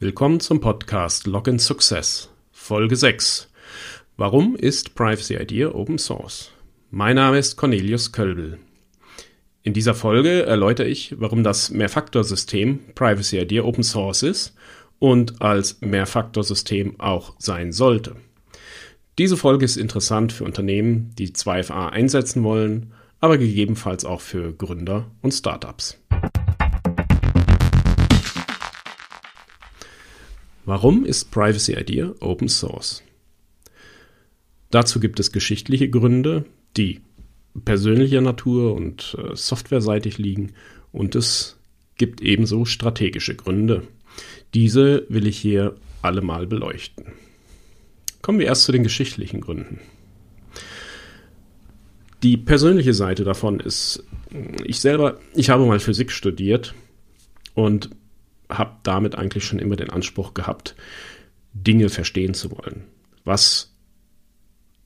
Willkommen zum Podcast Login Success, Folge 6. Warum ist Privacy Idea Open Source? Mein Name ist Cornelius Kölbel. In dieser Folge erläutere ich, warum das Mehrfaktorsystem Privacy Idea Open Source ist und als Mehrfaktorsystem auch sein sollte. Diese Folge ist interessant für Unternehmen, die 2FA einsetzen wollen, aber gegebenenfalls auch für Gründer und Startups. Warum ist Privacy Idea Open Source? Dazu gibt es geschichtliche Gründe, die persönlicher Natur und äh, softwareseitig liegen und es gibt ebenso strategische Gründe. Diese will ich hier alle mal beleuchten. Kommen wir erst zu den geschichtlichen Gründen. Die persönliche Seite davon ist, ich selber, ich habe mal Physik studiert und habe damit eigentlich schon immer den Anspruch gehabt, Dinge verstehen zu wollen, was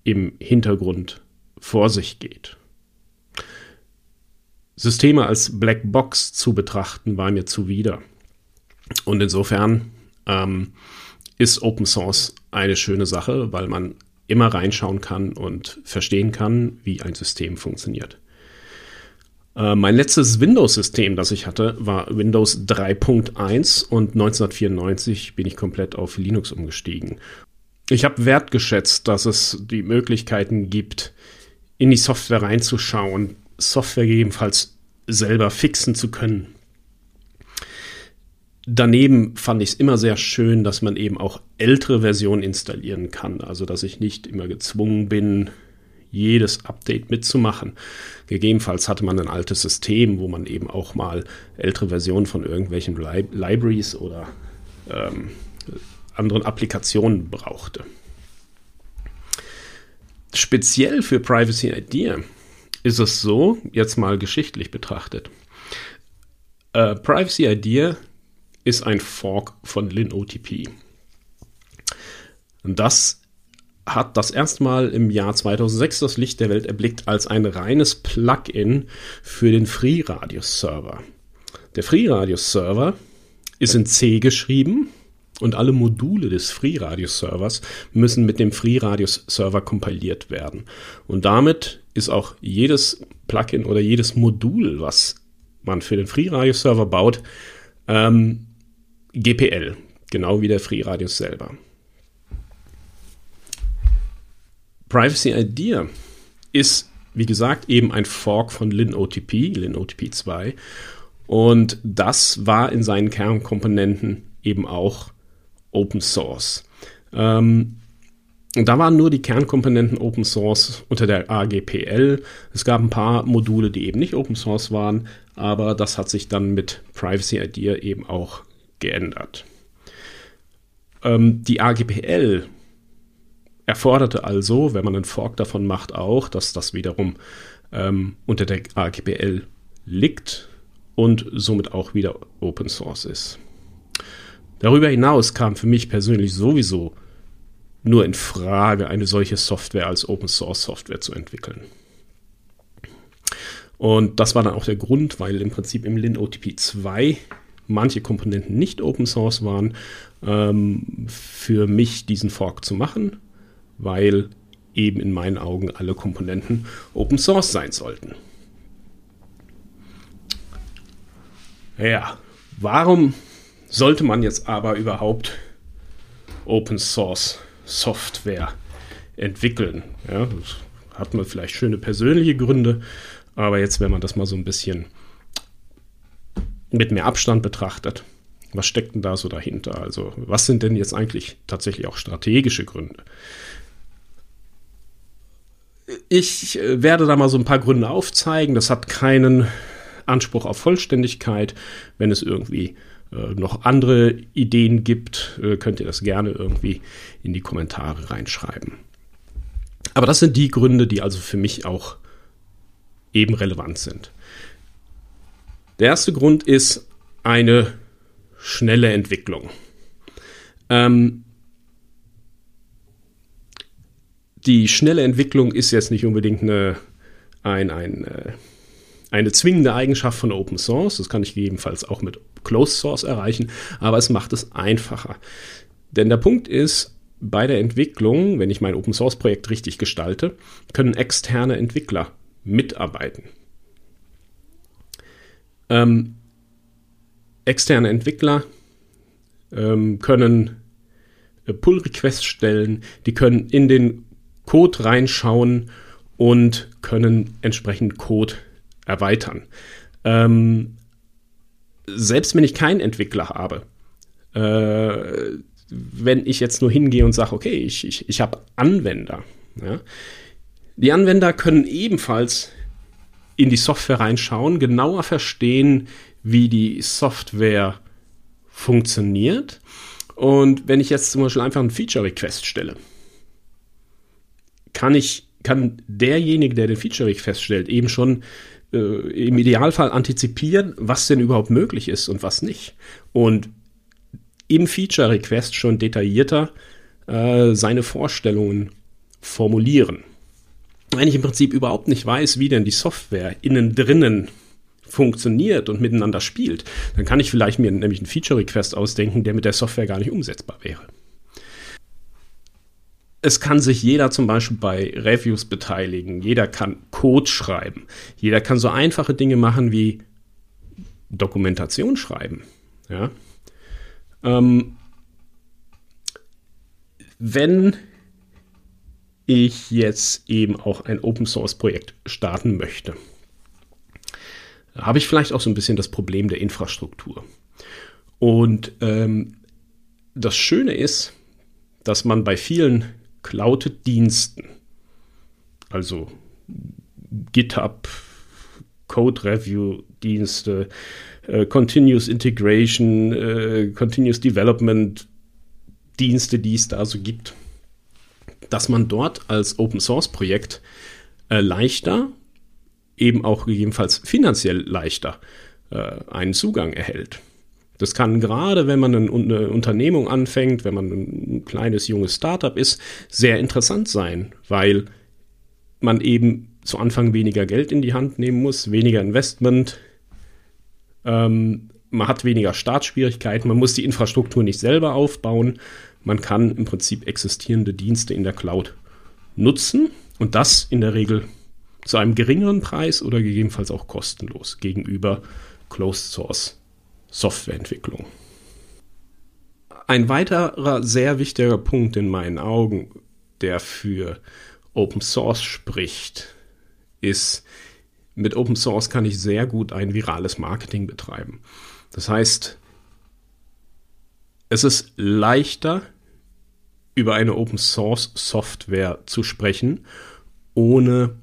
im Hintergrund vor sich geht. Systeme als Black Box zu betrachten, war mir zuwider. Und insofern ähm, ist Open Source eine schöne Sache, weil man immer reinschauen kann und verstehen kann, wie ein System funktioniert. Äh, mein letztes Windows-System, das ich hatte, war Windows 3.1 und 1994 bin ich komplett auf Linux umgestiegen. Ich habe wertgeschätzt, dass es die Möglichkeiten gibt, in die Software reinzuschauen, Software gegebenenfalls selber fixen zu können. Daneben fand ich es immer sehr schön, dass man eben auch ältere Versionen installieren kann. Also, dass ich nicht immer gezwungen bin, jedes Update mitzumachen. Gegebenenfalls hatte man ein altes System, wo man eben auch mal ältere Versionen von irgendwelchen Li Libraries oder ähm, anderen Applikationen brauchte. Speziell für Privacy Idea ist es so, jetzt mal geschichtlich betrachtet. Äh, Privacy Idea ist ein Fork von LinOTP. Und das hat das erstmal im Jahr 2006 das Licht der Welt erblickt als ein reines Plugin für den FreeRadius Server. Der FreeRadius Server ist in C geschrieben und alle Module des FreeRadius Servers müssen mit dem FreeRadius Server kompiliert werden. Und damit ist auch jedes Plugin oder jedes Modul, was man für den FreeRadius Server baut, ähm, GPL, genau wie der FreeRadius selber. Privacy Idea ist, wie gesagt, eben ein Fork von LinOTP, LinOTP 2. Und das war in seinen Kernkomponenten eben auch Open Source. Ähm, und da waren nur die Kernkomponenten Open Source unter der AGPL. Es gab ein paar Module, die eben nicht Open Source waren, aber das hat sich dann mit Privacy Idea eben auch geändert. Ähm, die AGPL erforderte also, wenn man einen Fork davon macht, auch, dass das wiederum ähm, unter der AGPL liegt und somit auch wieder Open Source ist. Darüber hinaus kam für mich persönlich sowieso nur in Frage, eine solche Software als Open Source Software zu entwickeln. Und das war dann auch der Grund, weil im Prinzip im LinOTP 2 manche Komponenten nicht Open Source waren, ähm, für mich diesen Fork zu machen weil eben in meinen Augen alle Komponenten Open Source sein sollten. Ja, warum sollte man jetzt aber überhaupt Open Source Software entwickeln? Ja, das hat man vielleicht schöne persönliche Gründe, aber jetzt, wenn man das mal so ein bisschen mit mehr Abstand betrachtet, was steckt denn da so dahinter? Also, was sind denn jetzt eigentlich tatsächlich auch strategische Gründe? Ich äh, werde da mal so ein paar Gründe aufzeigen. Das hat keinen Anspruch auf Vollständigkeit. Wenn es irgendwie äh, noch andere Ideen gibt, äh, könnt ihr das gerne irgendwie in die Kommentare reinschreiben. Aber das sind die Gründe, die also für mich auch eben relevant sind. Der erste Grund ist eine schnelle Entwicklung. Ähm, die schnelle Entwicklung ist jetzt nicht unbedingt eine, ein, ein, äh, eine zwingende Eigenschaft von Open Source. Das kann ich gegebenenfalls auch mit Closed Source erreichen, aber es macht es einfacher. Denn der Punkt ist, bei der Entwicklung, wenn ich mein Open Source Projekt richtig gestalte, können externe Entwickler mitarbeiten. Ähm, externe Entwickler ähm, können äh, Pull-Requests stellen, die können in den Code reinschauen und können entsprechend Code erweitern. Ähm, selbst wenn ich keinen Entwickler habe, äh, wenn ich jetzt nur hingehe und sage, okay, ich, ich, ich habe Anwender. Ja? Die Anwender können ebenfalls in die Software reinschauen, genauer verstehen, wie die Software funktioniert. Und wenn ich jetzt zum Beispiel einfach einen Feature-Request stelle, kann ich, kann derjenige, der den Feature-Request stellt, eben schon äh, im Idealfall antizipieren, was denn überhaupt möglich ist und was nicht. Und im Feature Request schon detaillierter äh, seine Vorstellungen formulieren. Wenn ich im Prinzip überhaupt nicht weiß, wie denn die Software innen drinnen funktioniert und miteinander spielt, dann kann ich vielleicht mir nämlich einen Feature Request ausdenken, der mit der Software gar nicht umsetzbar wäre. Es kann sich jeder zum Beispiel bei Reviews beteiligen, jeder kann Code schreiben, jeder kann so einfache Dinge machen wie Dokumentation schreiben. Ja? Ähm, wenn ich jetzt eben auch ein Open Source Projekt starten möchte, habe ich vielleicht auch so ein bisschen das Problem der Infrastruktur. Und ähm, das Schöne ist, dass man bei vielen Cloud-Diensten, also GitHub, Code Review Dienste, äh, Continuous Integration, äh, Continuous Development Dienste, die es da so gibt, dass man dort als Open Source Projekt äh, leichter, eben auch gegebenenfalls finanziell leichter äh, einen Zugang erhält. Das kann gerade, wenn man eine Unternehmung anfängt, wenn man ein kleines, junges Startup ist, sehr interessant sein, weil man eben zu Anfang weniger Geld in die Hand nehmen muss, weniger Investment, ähm, man hat weniger Startschwierigkeiten, man muss die Infrastruktur nicht selber aufbauen. Man kann im Prinzip existierende Dienste in der Cloud nutzen und das in der Regel zu einem geringeren Preis oder gegebenenfalls auch kostenlos gegenüber Closed Source Softwareentwicklung. Ein weiterer sehr wichtiger Punkt in meinen Augen, der für Open Source spricht, ist mit Open Source kann ich sehr gut ein virales Marketing betreiben. Das heißt, es ist leichter, über eine Open Source Software zu sprechen, ohne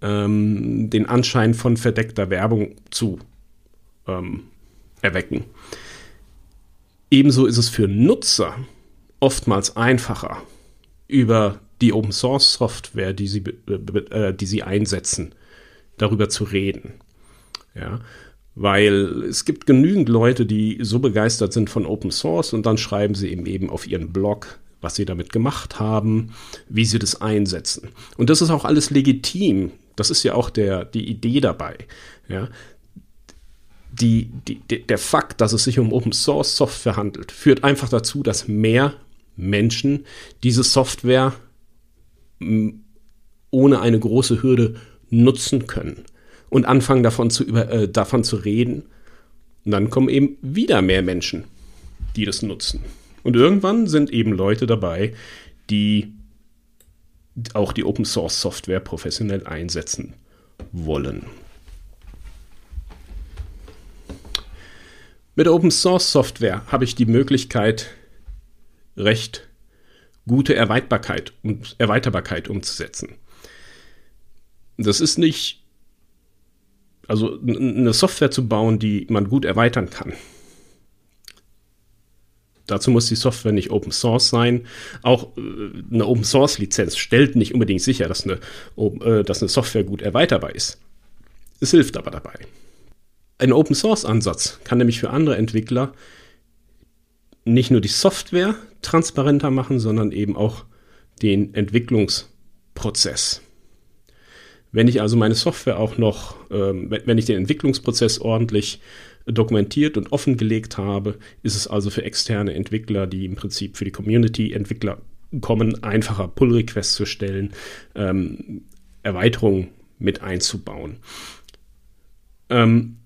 ähm, den Anschein von verdeckter Werbung zu ähm, erwecken. Ebenso ist es für Nutzer oftmals einfacher, über die Open Source Software, die sie, äh, die sie einsetzen, darüber zu reden. Ja, weil es gibt genügend Leute, die so begeistert sind von Open Source und dann schreiben sie eben eben auf ihren Blog, was sie damit gemacht haben, wie sie das einsetzen. Und das ist auch alles legitim. Das ist ja auch der, die Idee dabei. Ja. Die, die, der Fakt, dass es sich um Open Source Software handelt, führt einfach dazu, dass mehr Menschen diese Software ohne eine große Hürde nutzen können und anfangen davon zu, über, äh, davon zu reden. Und dann kommen eben wieder mehr Menschen, die das nutzen. Und irgendwann sind eben Leute dabei, die auch die Open Source Software professionell einsetzen wollen. Mit Open Source Software habe ich die Möglichkeit, recht gute Erweiterbarkeit und Erweiterbarkeit umzusetzen. Das ist nicht, also eine Software zu bauen, die man gut erweitern kann. Dazu muss die Software nicht Open Source sein. Auch äh, eine Open Source Lizenz stellt nicht unbedingt sicher, dass eine, äh, dass eine Software gut erweiterbar ist. Es hilft aber dabei. Ein Open Source Ansatz kann nämlich für andere Entwickler nicht nur die Software transparenter machen, sondern eben auch den Entwicklungsprozess. Wenn ich also meine Software auch noch, ähm, wenn ich den Entwicklungsprozess ordentlich dokumentiert und offengelegt habe, ist es also für externe Entwickler, die im Prinzip für die Community-Entwickler kommen, einfacher Pull-Requests zu stellen, ähm, Erweiterungen mit einzubauen. Ähm,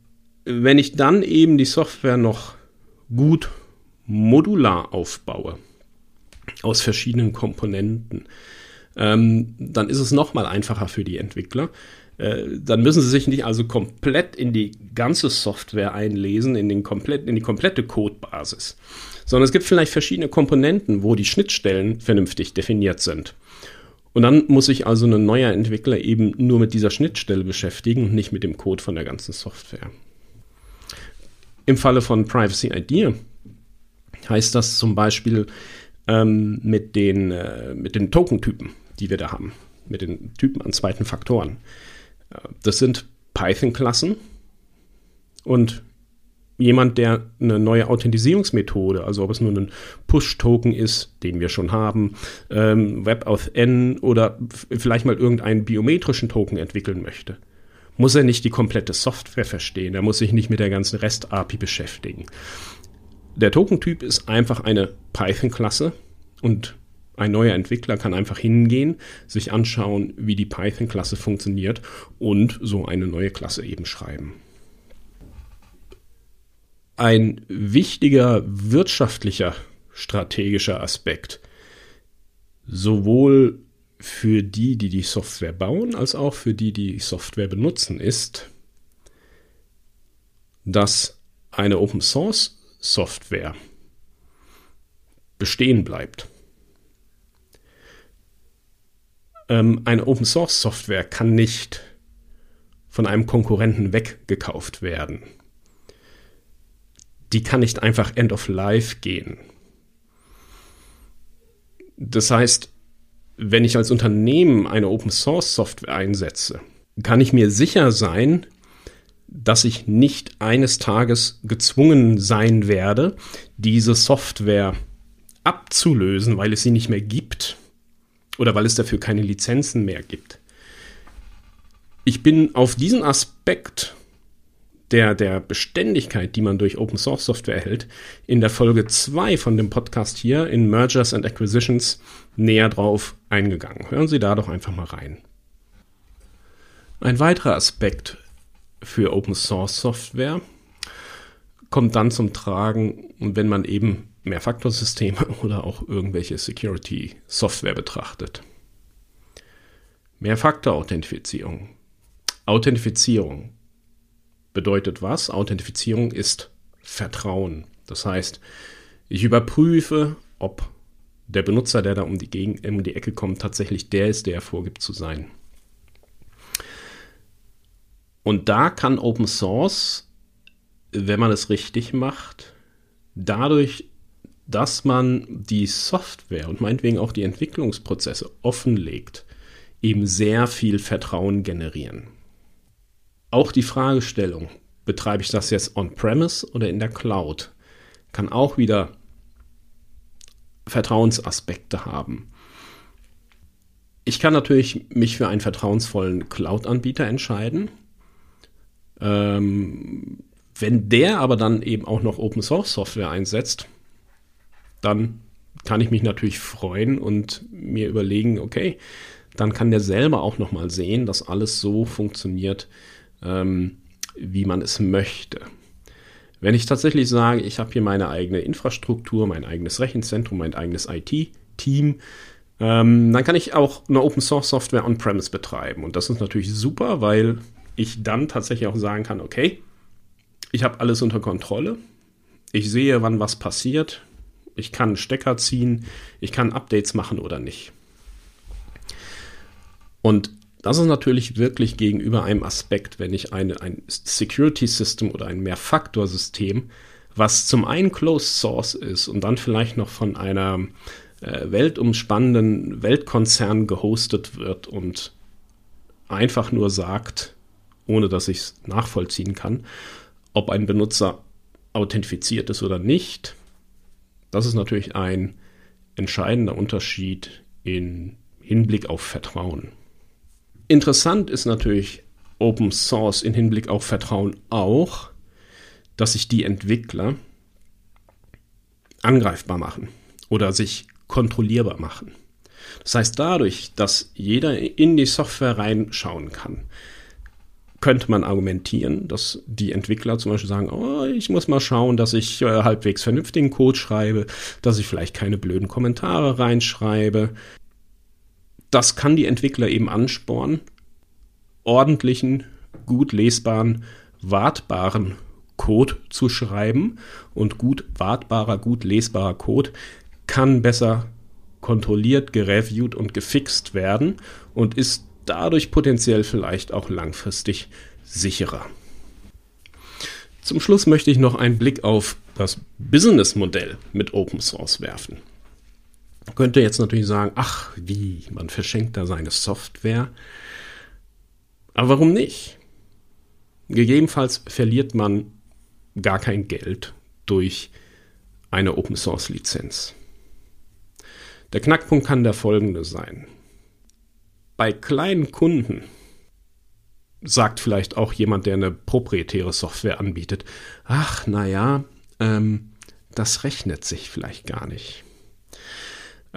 wenn ich dann eben die Software noch gut modular aufbaue, aus verschiedenen Komponenten, ähm, dann ist es nochmal einfacher für die Entwickler. Äh, dann müssen sie sich nicht also komplett in die ganze Software einlesen, in, den komplett, in die komplette Codebasis, sondern es gibt vielleicht verschiedene Komponenten, wo die Schnittstellen vernünftig definiert sind. Und dann muss sich also ein neuer Entwickler eben nur mit dieser Schnittstelle beschäftigen und nicht mit dem Code von der ganzen Software. Im Falle von Privacy Idea heißt das zum Beispiel ähm, mit den, äh, den Token-Typen, die wir da haben, mit den Typen an zweiten Faktoren. Äh, das sind Python-Klassen und jemand, der eine neue Authentisierungsmethode, also ob es nur ein Push-Token ist, den wir schon haben, ähm, WebAuthn oder vielleicht mal irgendeinen biometrischen Token entwickeln möchte, muss er nicht die komplette Software verstehen. Er muss sich nicht mit der ganzen REST-API beschäftigen. Der Tokentyp ist einfach eine Python-Klasse und ein neuer Entwickler kann einfach hingehen, sich anschauen, wie die Python-Klasse funktioniert und so eine neue Klasse eben schreiben. Ein wichtiger wirtschaftlicher strategischer Aspekt, sowohl für die, die die Software bauen, als auch für die, die Software benutzen, ist, dass eine Open Source Software bestehen bleibt. Ähm, eine Open Source Software kann nicht von einem Konkurrenten weggekauft werden die kann nicht einfach End of Life gehen. Das heißt, wenn ich als Unternehmen eine Open Source Software einsetze, kann ich mir sicher sein, dass ich nicht eines Tages gezwungen sein werde, diese Software abzulösen, weil es sie nicht mehr gibt oder weil es dafür keine Lizenzen mehr gibt. Ich bin auf diesen Aspekt der, der Beständigkeit, die man durch Open Source Software erhält, in der Folge 2 von dem Podcast hier in Mergers and Acquisitions näher drauf eingegangen. Hören Sie da doch einfach mal rein. Ein weiterer Aspekt für Open Source Software kommt dann zum Tragen, wenn man eben Mehrfaktorsysteme oder auch irgendwelche Security Software betrachtet. Mehrfaktor-Authentifizierung. Authentifizierung bedeutet was? Authentifizierung ist Vertrauen. Das heißt, ich überprüfe, ob der Benutzer, der da um die, Gegend, um die Ecke kommt, tatsächlich der ist, der er vorgibt zu sein. Und da kann Open Source, wenn man es richtig macht, dadurch, dass man die Software und meinetwegen auch die Entwicklungsprozesse offenlegt, eben sehr viel Vertrauen generieren. Auch die Fragestellung, betreibe ich das jetzt on-premise oder in der Cloud, kann auch wieder Vertrauensaspekte haben. Ich kann natürlich mich für einen vertrauensvollen Cloud-Anbieter entscheiden. Ähm, wenn der aber dann eben auch noch Open Source Software einsetzt, dann kann ich mich natürlich freuen und mir überlegen, okay, dann kann der selber auch noch mal sehen, dass alles so funktioniert, ähm, wie man es möchte. Wenn ich tatsächlich sage, ich habe hier meine eigene Infrastruktur, mein eigenes Rechenzentrum, mein eigenes IT-Team, ähm, dann kann ich auch eine Open Source Software on-premise betreiben. Und das ist natürlich super, weil ich dann tatsächlich auch sagen kann, okay, ich habe alles unter Kontrolle. Ich sehe, wann was passiert. Ich kann Stecker ziehen. Ich kann Updates machen oder nicht. Und das ist natürlich wirklich gegenüber einem Aspekt, wenn ich eine, ein Security System oder ein Mehrfaktorsystem, was zum einen Closed Source ist und dann vielleicht noch von einer äh, weltumspannenden Weltkonzern gehostet wird und einfach nur sagt, ohne dass ich es nachvollziehen kann, ob ein Benutzer authentifiziert ist oder nicht. Das ist natürlich ein entscheidender Unterschied in Hinblick auf Vertrauen. Interessant ist natürlich Open Source in Hinblick auf Vertrauen auch, dass sich die Entwickler angreifbar machen oder sich kontrollierbar machen. Das heißt, dadurch, dass jeder in die Software reinschauen kann, könnte man argumentieren, dass die Entwickler zum Beispiel sagen, oh, ich muss mal schauen, dass ich äh, halbwegs vernünftigen Code schreibe, dass ich vielleicht keine blöden Kommentare reinschreibe. Das kann die Entwickler eben anspornen, ordentlichen, gut lesbaren, wartbaren Code zu schreiben. Und gut wartbarer, gut lesbarer Code kann besser kontrolliert, gereviewt und gefixt werden und ist dadurch potenziell vielleicht auch langfristig sicherer. Zum Schluss möchte ich noch einen Blick auf das Businessmodell mit Open Source werfen. Könnte jetzt natürlich sagen, ach wie, man verschenkt da seine Software. Aber warum nicht? Gegebenenfalls verliert man gar kein Geld durch eine Open Source Lizenz. Der Knackpunkt kann der folgende sein. Bei kleinen Kunden sagt vielleicht auch jemand, der eine proprietäre Software anbietet, ach, naja, ähm, das rechnet sich vielleicht gar nicht.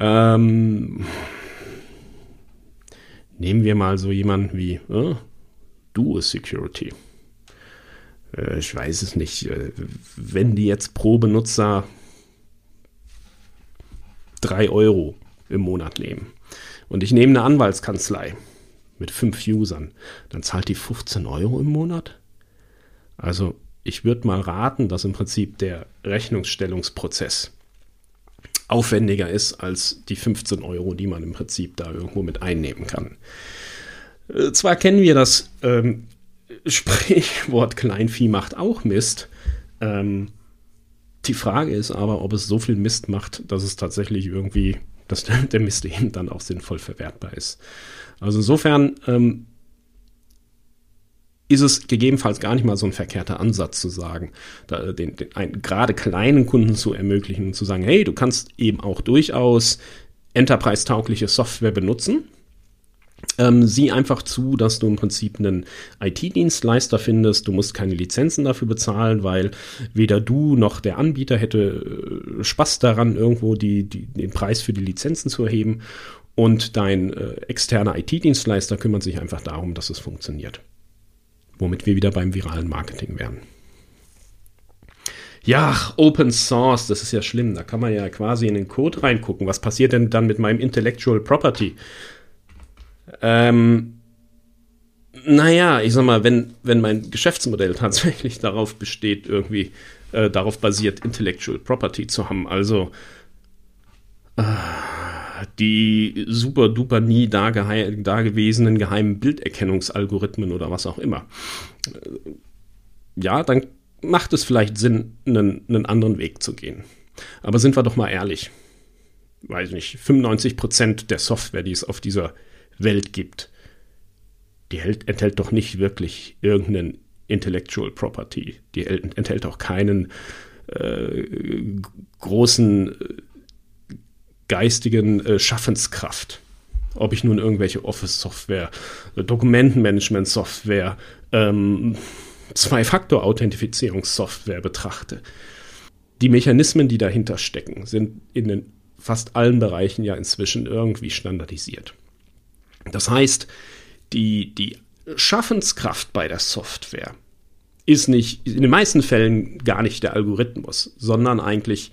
Ähm, nehmen wir mal so jemanden wie äh, Duo Security. Äh, ich weiß es nicht. Äh, wenn die jetzt pro Benutzer 3 Euro im Monat nehmen und ich nehme eine Anwaltskanzlei mit fünf Usern, dann zahlt die 15 Euro im Monat. Also ich würde mal raten, dass im Prinzip der Rechnungsstellungsprozess aufwendiger ist als die 15 Euro, die man im Prinzip da irgendwo mit einnehmen kann. Äh, zwar kennen wir das ähm, Sprichwort Kleinvieh macht auch Mist. Ähm, die Frage ist aber, ob es so viel Mist macht, dass es tatsächlich irgendwie, dass der Mist eben dann auch sinnvoll verwertbar ist. Also insofern ähm, ist es gegebenenfalls gar nicht mal so ein verkehrter Ansatz zu sagen, da, den, den einen, gerade kleinen Kunden zu ermöglichen und zu sagen, hey, du kannst eben auch durchaus enterprise-taugliche Software benutzen ähm, sieh einfach zu, dass du im Prinzip einen IT-Dienstleister findest. Du musst keine Lizenzen dafür bezahlen, weil weder du noch der Anbieter hätte äh, Spaß daran, irgendwo die, die, den Preis für die Lizenzen zu erheben. Und dein äh, externer IT-Dienstleister kümmert sich einfach darum, dass es funktioniert. Womit wir wieder beim viralen Marketing wären. Ja, Open Source, das ist ja schlimm. Da kann man ja quasi in den Code reingucken. Was passiert denn dann mit meinem Intellectual Property? Ähm, naja, ich sag mal, wenn, wenn mein Geschäftsmodell tatsächlich darauf besteht, irgendwie äh, darauf basiert, Intellectual Property zu haben, also äh, die super duper nie dagewesenen geheimen Bilderkennungsalgorithmen oder was auch immer. Ja, dann macht es vielleicht Sinn, einen, einen anderen Weg zu gehen. Aber sind wir doch mal ehrlich. Weiß nicht, 95% der Software, die es auf dieser Welt gibt, die hält, enthält doch nicht wirklich irgendeinen Intellectual Property. Die enthält auch keinen äh, großen äh, geistigen äh, Schaffenskraft. Ob ich nun irgendwelche Office-Software, äh, Dokumentenmanagement-Software, ähm, Zwei-Faktor-Authentifizierungssoftware betrachte. Die Mechanismen, die dahinter stecken, sind in den fast allen Bereichen ja inzwischen irgendwie standardisiert. Das heißt, die, die Schaffenskraft bei der Software ist nicht, in den meisten Fällen gar nicht der Algorithmus, sondern eigentlich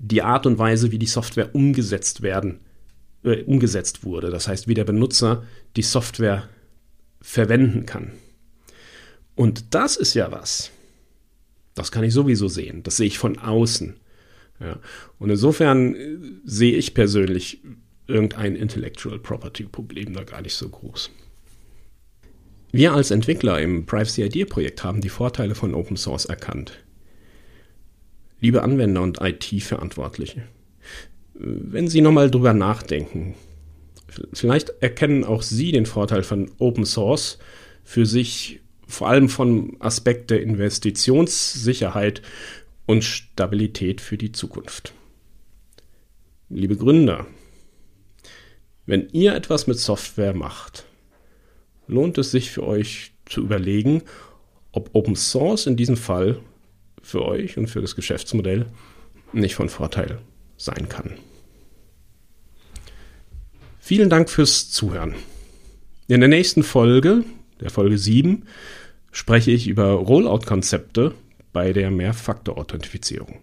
die Art und Weise, wie die Software umgesetzt werden, äh, umgesetzt wurde. Das heißt, wie der Benutzer die Software verwenden kann. Und das ist ja was. Das kann ich sowieso sehen. Das sehe ich von außen. Ja. Und insofern äh, sehe ich persönlich irgendein Intellectual Property Problem da gar nicht so groß. Wir als Entwickler im Privacy Idea Projekt haben die Vorteile von Open Source erkannt. Liebe Anwender und IT-Verantwortliche, wenn Sie nochmal drüber nachdenken, vielleicht erkennen auch Sie den Vorteil von Open Source für sich vor allem vom Aspekt der Investitionssicherheit und Stabilität für die Zukunft. Liebe Gründer, wenn ihr etwas mit Software macht, lohnt es sich für euch zu überlegen, ob Open Source in diesem Fall für euch und für das Geschäftsmodell nicht von Vorteil sein kann. Vielen Dank fürs Zuhören. In der nächsten Folge, der Folge 7, spreche ich über Rollout-Konzepte bei der Mehrfaktor-Authentifizierung.